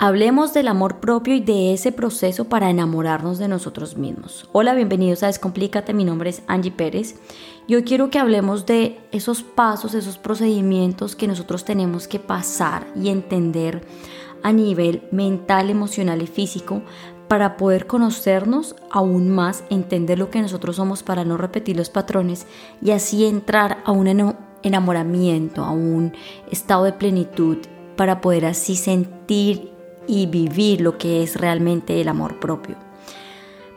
Hablemos del amor propio y de ese proceso para enamorarnos de nosotros mismos. Hola, bienvenidos a Descomplícate, mi nombre es Angie Pérez y hoy quiero que hablemos de esos pasos, esos procedimientos que nosotros tenemos que pasar y entender a nivel mental, emocional y físico para poder conocernos aún más, entender lo que nosotros somos para no repetir los patrones y así entrar a un enamoramiento, a un estado de plenitud para poder así sentir y vivir lo que es realmente el amor propio.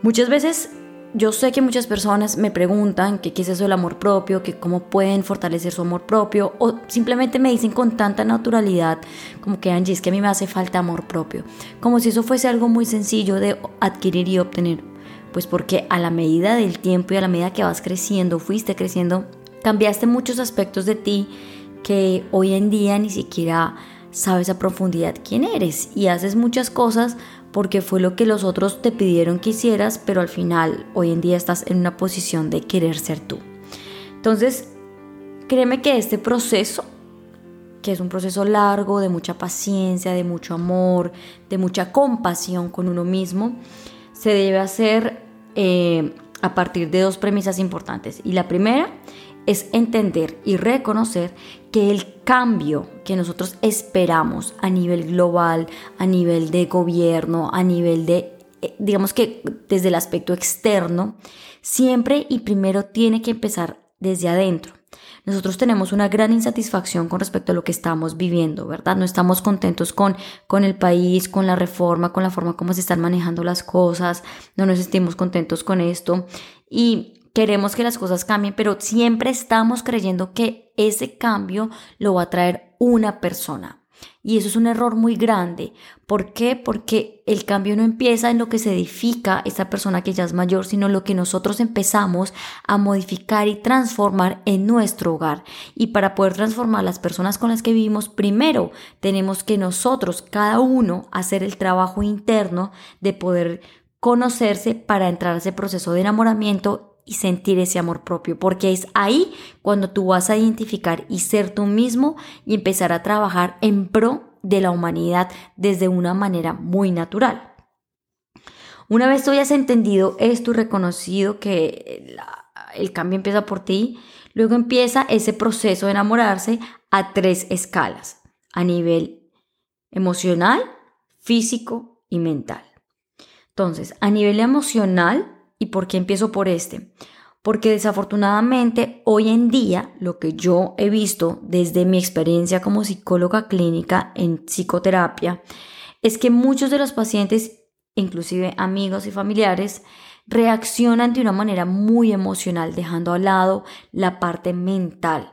Muchas veces yo sé que muchas personas me preguntan qué es eso del amor propio, que cómo pueden fortalecer su amor propio o simplemente me dicen con tanta naturalidad como que Angie, es que a mí me hace falta amor propio, como si eso fuese algo muy sencillo de adquirir y obtener. Pues porque a la medida del tiempo y a la medida que vas creciendo, fuiste creciendo, cambiaste muchos aspectos de ti que hoy en día ni siquiera sabes a profundidad quién eres y haces muchas cosas porque fue lo que los otros te pidieron que hicieras, pero al final hoy en día estás en una posición de querer ser tú. Entonces, créeme que este proceso, que es un proceso largo, de mucha paciencia, de mucho amor, de mucha compasión con uno mismo, se debe hacer eh, a partir de dos premisas importantes. Y la primera es entender y reconocer que el cambio que nosotros esperamos a nivel global, a nivel de gobierno, a nivel de, eh, digamos que desde el aspecto externo, siempre y primero tiene que empezar desde adentro. Nosotros tenemos una gran insatisfacción con respecto a lo que estamos viviendo, ¿verdad? No estamos contentos con, con el país, con la reforma, con la forma como se están manejando las cosas, no nos sentimos contentos con esto. Y queremos que las cosas cambien, pero siempre estamos creyendo que ese cambio lo va a traer una persona. Y eso es un error muy grande. ¿Por qué? Porque el cambio no empieza en lo que se edifica esa persona que ya es mayor, sino lo que nosotros empezamos a modificar y transformar en nuestro hogar. Y para poder transformar las personas con las que vivimos, primero tenemos que nosotros, cada uno, hacer el trabajo interno de poder conocerse para entrar a ese proceso de enamoramiento y sentir ese amor propio, porque es ahí cuando tú vas a identificar y ser tú mismo y empezar a trabajar en pro de la humanidad desde una manera muy natural. Una vez tú hayas entendido esto y reconocido que el cambio empieza por ti, luego empieza ese proceso de enamorarse a tres escalas, a nivel emocional, físico y mental. Entonces, a nivel emocional, ¿Y por qué empiezo por este? Porque desafortunadamente hoy en día lo que yo he visto desde mi experiencia como psicóloga clínica en psicoterapia es que muchos de los pacientes, inclusive amigos y familiares, reaccionan de una manera muy emocional, dejando a lado la parte mental.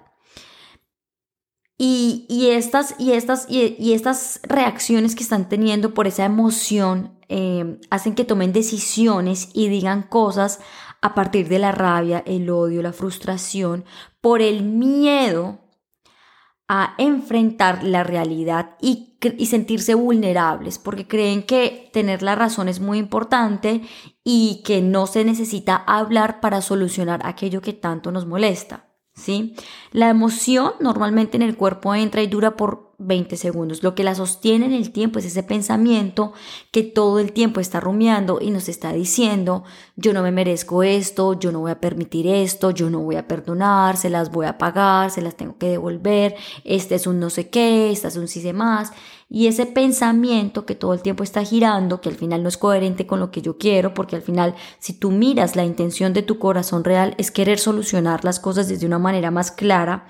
Y, estas, y, estas, y estas reacciones que están teniendo por esa emoción eh, hacen que tomen decisiones y digan cosas a partir de la rabia, el odio, la frustración, por el miedo a enfrentar la realidad y, y, sentirse vulnerables, porque creen que tener la razón es muy importante y que no se necesita hablar para solucionar aquello que tanto nos molesta. ¿Sí? La emoción normalmente en el cuerpo entra y dura por 20 segundos. Lo que la sostiene en el tiempo es ese pensamiento que todo el tiempo está rumiando y nos está diciendo, yo no me merezco esto, yo no voy a permitir esto, yo no voy a perdonar, se las voy a pagar, se las tengo que devolver, este es un no sé qué, este es un sí sé más. Y ese pensamiento que todo el tiempo está girando, que al final no es coherente con lo que yo quiero, porque al final si tú miras la intención de tu corazón real es querer solucionar las cosas desde una manera más clara,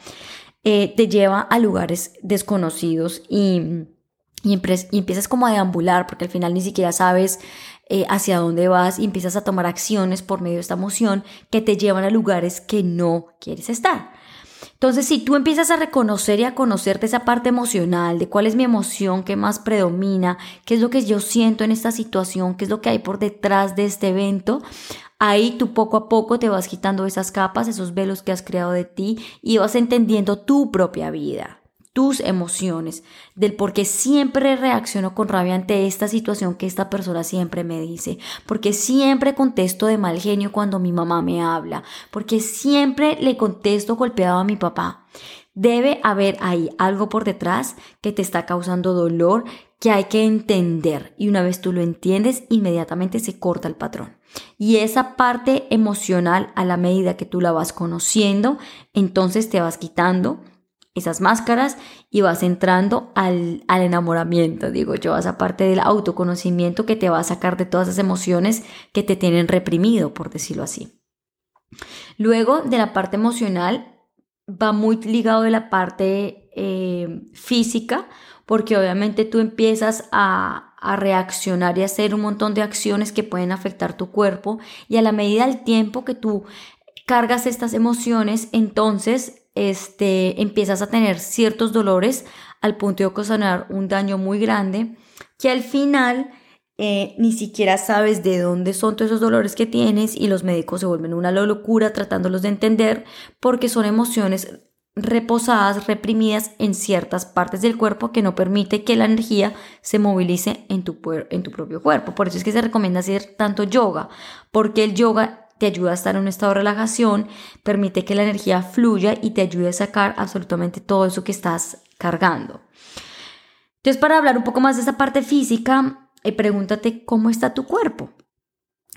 eh, te lleva a lugares desconocidos y, y, empiezas como a deambular porque al final ni siquiera sabes eh, hacia dónde vas y empiezas a tomar acciones por medio de esta emoción que te llevan a lugares que no quieres estar. Entonces, si tú empiezas a reconocer y a conocerte esa parte emocional, de cuál es mi emoción, qué más predomina, qué es lo que yo siento en esta situación, qué es lo que hay por detrás de este evento, Ahí tú poco a poco te vas quitando esas capas, esos velos que has creado de ti y vas entendiendo tu propia vida, tus emociones, del por qué siempre reacciono con rabia ante esta situación que esta persona siempre me dice, porque siempre contesto de mal genio cuando mi mamá me habla, porque siempre le contesto golpeado a mi papá. Debe haber ahí algo por detrás que te está causando dolor, que hay que entender y una vez tú lo entiendes, inmediatamente se corta el patrón. Y esa parte emocional, a la medida que tú la vas conociendo, entonces te vas quitando esas máscaras y vas entrando al, al, enamoramiento, digo yo, esa parte del autoconocimiento que te va a sacar de todas esas emociones que te tienen reprimido, por decirlo así. Luego de la parte emocional va muy ligado de la parte eh, física, porque obviamente tú empiezas a, a, reaccionar y a hacer un montón de acciones que pueden afectar tu cuerpo y a la medida del tiempo que tú cargas estas emociones, entonces este, empiezas a tener ciertos dolores al punto de ocasionar un daño muy grande que al final eh, ni siquiera sabes de dónde son todos esos dolores que tienes y los médicos se vuelven una locura tratándolos de entender porque son emociones reposadas, reprimidas en ciertas partes del cuerpo que no permite que la energía se movilice en tu, en tu propio cuerpo. Por eso es que se recomienda hacer tanto yoga, porque el yoga te ayuda a estar en un estado de relajación, permite que la energía fluya y te ayude a sacar absolutamente todo eso que estás cargando. Entonces, para hablar un poco más de esa parte física, y pregúntate cómo está tu cuerpo,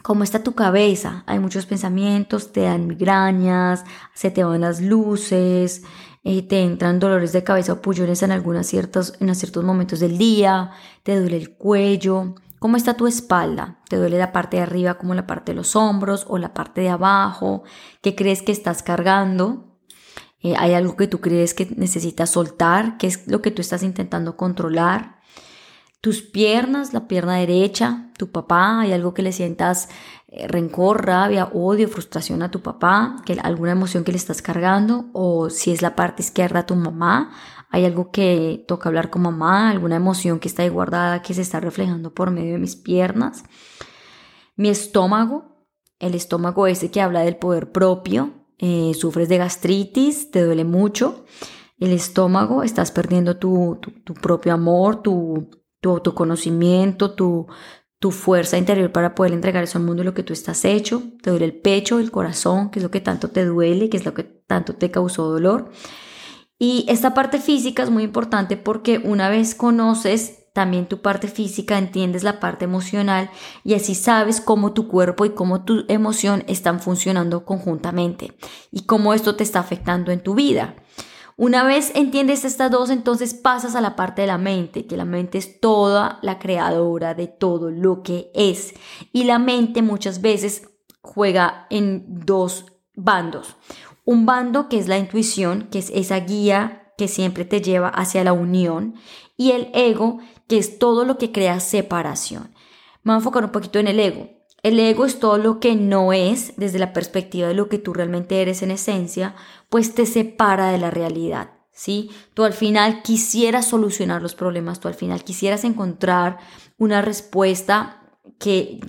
cómo está tu cabeza. Hay muchos pensamientos, te dan migrañas, se te van las luces, eh, te entran dolores de cabeza o pullones en, algunos ciertos, en ciertos momentos del día, te duele el cuello. ¿Cómo está tu espalda? ¿Te duele la parte de arriba como la parte de los hombros o la parte de abajo? ¿Qué crees que estás cargando? Eh, ¿Hay algo que tú crees que necesitas soltar? ¿Qué es lo que tú estás intentando controlar? Tus piernas, la pierna derecha, tu papá, hay algo que le sientas eh, rencor, rabia, odio, frustración a tu papá, que alguna emoción que le estás cargando, o si es la parte izquierda tu mamá, hay algo que toca hablar con mamá, alguna emoción que está ahí guardada que se está reflejando por medio de mis piernas. Mi estómago, el estómago ese que habla del poder propio, eh, sufres de gastritis, te duele mucho. El estómago, estás perdiendo tu, tu propio amor, tu, tu autoconocimiento, tu, tu fuerza interior para poder entregar eso al mundo lo que tú estás hecho. Te duele el pecho, el corazón, que es lo que tanto te duele, que es lo que tanto te causó dolor. Y esta parte física es muy importante porque una vez conoces también tu parte física, entiendes la parte emocional y así sabes cómo tu cuerpo y cómo tu emoción están funcionando conjuntamente y cómo esto te está afectando en tu vida. Una vez entiendes estas dos, entonces pasas a la parte de la mente, que la mente es toda la creadora de todo lo que es. Y la mente muchas veces juega en dos bandos. Un bando que es la intuición, que es esa guía que siempre te lleva hacia la unión, y el ego, que es todo lo que crea separación. Me voy a enfocar un poquito en el ego. El ego es todo lo que no es desde la perspectiva de lo que tú realmente eres en esencia, pues te separa de la realidad. ¿Sí? Tú al final quisieras solucionar los problemas, tú al final quisieras encontrar una respuesta que,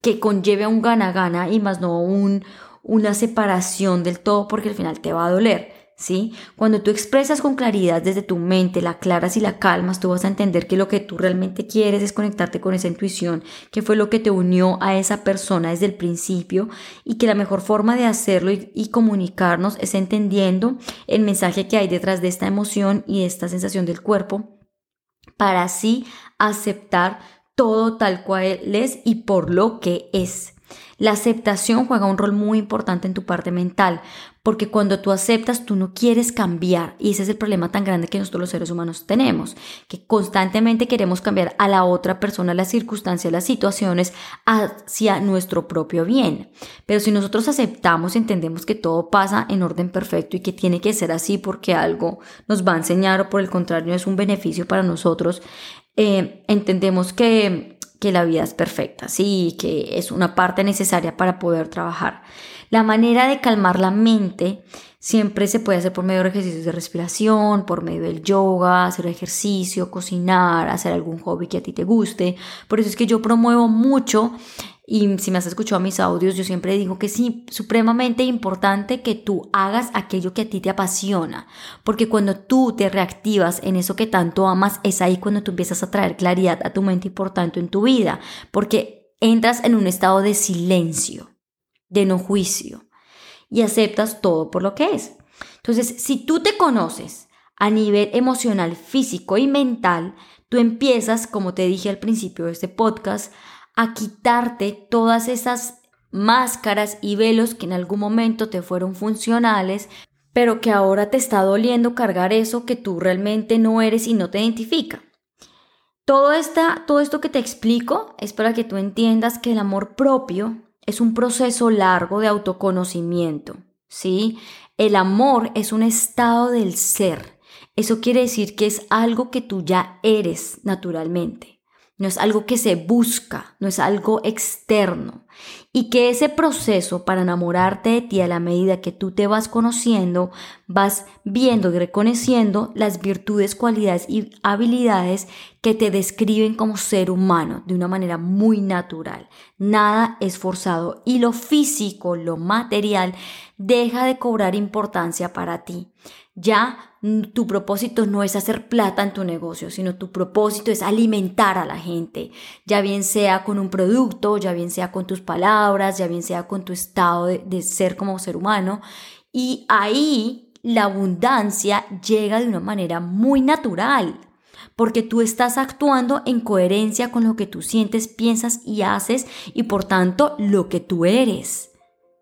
que conlleve a un gana-gana y más no un, una separación del todo porque al final te va a doler. ¿Sí? Cuando tú expresas con claridad desde tu mente, la claras y la calmas, tú vas a entender que lo que tú realmente quieres es conectarte con esa intuición, que fue lo que te unió a esa persona desde el principio y que la mejor forma de hacerlo y, y comunicarnos es entendiendo el mensaje que hay detrás de esta emoción y de esta sensación del cuerpo para así aceptar todo tal cual es y por lo que es. La aceptación juega un rol muy importante en tu parte mental, porque cuando tú aceptas, tú no quieres cambiar. Y ese es el problema tan grande que nosotros los seres humanos tenemos, que constantemente queremos cambiar a la otra persona, las circunstancias, las situaciones hacia nuestro propio bien. Pero si nosotros aceptamos, entendemos que todo pasa en orden perfecto y que tiene que ser así porque algo nos va a enseñar o por el contrario es un beneficio para nosotros, eh, entendemos que que la vida es perfecta, sí, que es una parte necesaria para poder trabajar. La manera de calmar la mente siempre se puede hacer por medio de ejercicios de respiración, por medio del yoga, hacer ejercicio, cocinar, hacer algún hobby que a ti te guste. Por eso es que yo promuevo mucho y si me has escuchado mis audios, yo siempre digo que es supremamente importante que tú hagas aquello que a ti te apasiona, porque cuando tú te reactivas en eso que tanto amas, es ahí cuando tú empiezas a traer claridad a tu mente y por tanto en tu vida, porque entras en un estado de silencio de no juicio y aceptas todo por lo que es. Entonces, si tú te conoces a nivel emocional, físico y mental, tú empiezas, como te dije al principio de este podcast, a quitarte todas esas máscaras y velos que en algún momento te fueron funcionales, pero que ahora te está doliendo cargar eso que tú realmente no eres y no te identifica. Todo, esta, todo esto que te explico es para que tú entiendas que el amor propio es un proceso largo de autoconocimiento, ¿sí? El amor es un estado del ser. Eso quiere decir que es algo que tú ya eres naturalmente no es algo que se busca, no es algo externo. Y que ese proceso para enamorarte de ti a la medida que tú te vas conociendo, vas viendo y reconociendo las virtudes, cualidades y habilidades que te describen como ser humano de una manera muy natural. Nada es forzado y lo físico, lo material, deja de cobrar importancia para ti. Ya tu propósito no es hacer plata en tu negocio, sino tu propósito es alimentar a la gente, ya bien sea con un producto, ya bien sea con tus palabras, ya bien sea con tu estado de, ser como ser humano. Y ahí la abundancia llega de una manera muy natural, porque tú estás actuando en coherencia con lo que tú sientes, piensas y haces y por tanto lo que tú eres.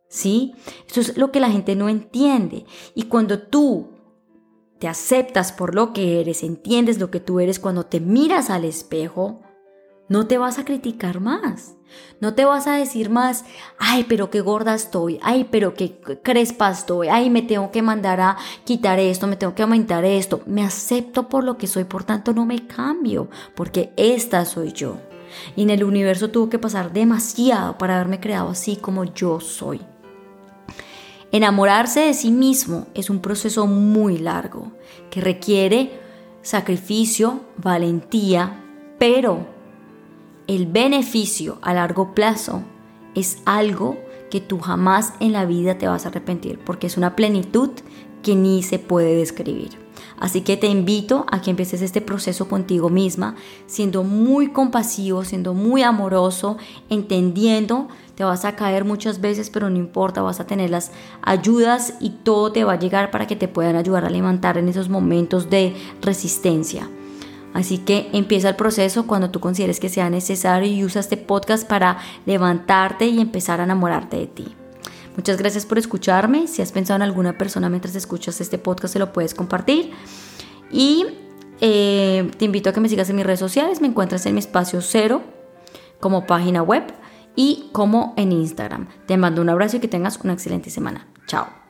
¿Sí? Eso es lo que la gente no entiende. Y cuando tú te aceptas por lo que eres, entiendes lo que tú eres, cuando te miras al espejo, no te vas a criticar más. No te vas a decir más, ay, pero qué gorda estoy, ay, pero qué crespa estoy, ay, me tengo que mandar a quitar esto, me tengo que aumentar esto. Me acepto por lo que soy, por tanto no me cambio, porque esta soy yo. Y en el universo tuvo que pasar demasiado para haberme creado así como yo soy. Enamorarse de sí mismo es un proceso muy largo que requiere sacrificio, valentía, pero el beneficio a largo plazo es algo que tú jamás en la vida te vas a arrepentir porque es una plenitud que ni se puede describir. Así que te invito a que empieces este proceso contigo misma, siendo muy compasivo, siendo muy amoroso, entendiendo te vas a caer muchas veces, pero no importa, vas a tener las ayudas y todo te va a llegar para que te puedan ayudar a levantar en esos momentos de resistencia. Así que empieza el proceso cuando tú consideres que sea necesario y usa este podcast para levantarte y empezar a enamorarte de ti. Muchas gracias por escucharme. Si has pensado en alguna persona mientras escuchas este podcast, se lo puedes compartir. Y eh, te invito a que me sigas en mis redes sociales. Me encuentras en mi espacio cero como página web y como en Instagram. Te mando un abrazo y que tengas una excelente semana. Chao.